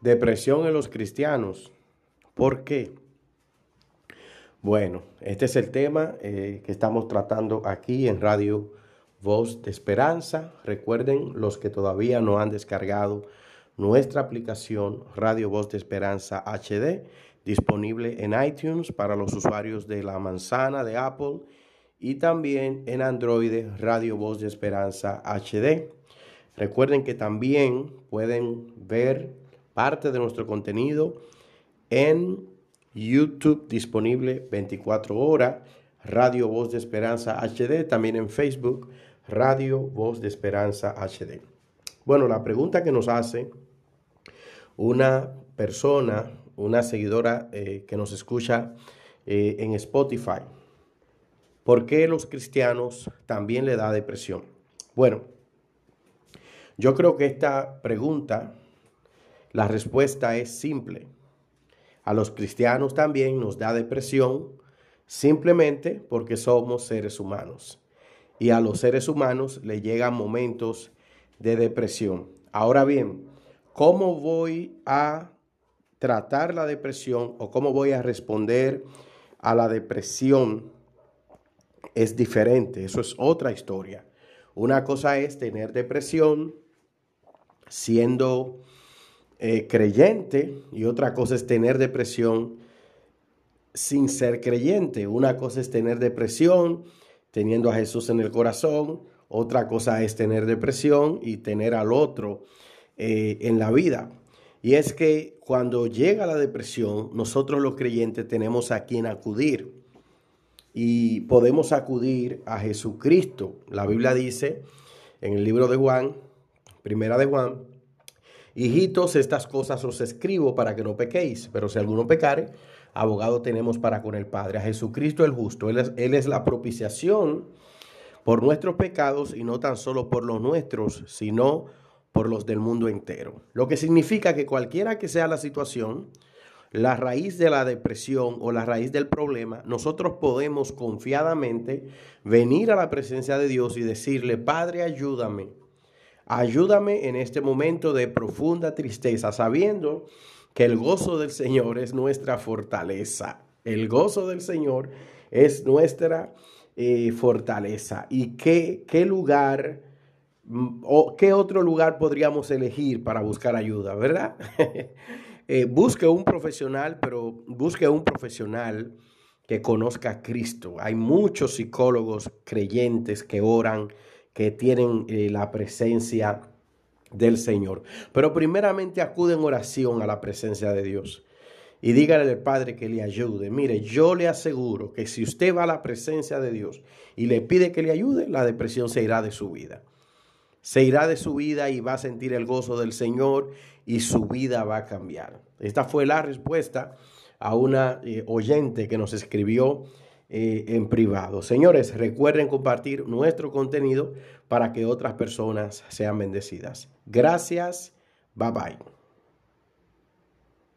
Depresión en los cristianos. ¿Por qué? Bueno, este es el tema eh, que estamos tratando aquí en Radio Voz de Esperanza. Recuerden los que todavía no han descargado nuestra aplicación Radio Voz de Esperanza HD, disponible en iTunes para los usuarios de la manzana de Apple y también en Android Radio Voz de Esperanza HD. Recuerden que también pueden ver parte de nuestro contenido en YouTube disponible 24 horas, Radio Voz de Esperanza HD, también en Facebook, Radio Voz de Esperanza HD. Bueno, la pregunta que nos hace una persona, una seguidora eh, que nos escucha eh, en Spotify, ¿por qué los cristianos también le da depresión? Bueno, yo creo que esta pregunta, la respuesta es simple a los cristianos también nos da depresión simplemente porque somos seres humanos. Y a los seres humanos le llegan momentos de depresión. Ahora bien, ¿cómo voy a tratar la depresión o cómo voy a responder a la depresión? Es diferente, eso es otra historia. Una cosa es tener depresión siendo eh, creyente y otra cosa es tener depresión sin ser creyente. Una cosa es tener depresión teniendo a Jesús en el corazón, otra cosa es tener depresión y tener al otro eh, en la vida. Y es que cuando llega la depresión, nosotros los creyentes tenemos a quien acudir y podemos acudir a Jesucristo. La Biblia dice en el libro de Juan, primera de Juan, Hijitos, estas cosas os escribo para que no pequéis, pero si alguno pecare, abogado tenemos para con el Padre, a Jesucristo el justo. Él es, él es la propiciación por nuestros pecados y no tan solo por los nuestros, sino por los del mundo entero. Lo que significa que cualquiera que sea la situación, la raíz de la depresión o la raíz del problema, nosotros podemos confiadamente venir a la presencia de Dios y decirle, Padre, ayúdame Ayúdame en este momento de profunda tristeza, sabiendo que el gozo del Señor es nuestra fortaleza. El gozo del Señor es nuestra eh, fortaleza. ¿Y qué, qué lugar mm, o qué otro lugar podríamos elegir para buscar ayuda, verdad? Eh, busque un profesional, pero busque un profesional que conozca a Cristo. Hay muchos psicólogos creyentes que oran que tienen eh, la presencia del Señor. Pero primeramente acude en oración a la presencia de Dios y dígale al Padre que le ayude. Mire, yo le aseguro que si usted va a la presencia de Dios y le pide que le ayude, la depresión se irá de su vida. Se irá de su vida y va a sentir el gozo del Señor y su vida va a cambiar. Esta fue la respuesta a una eh, oyente que nos escribió eh, en privado. Señores, recuerden compartir nuestro contenido para que otras personas sean bendecidas. Gracias. Bye bye.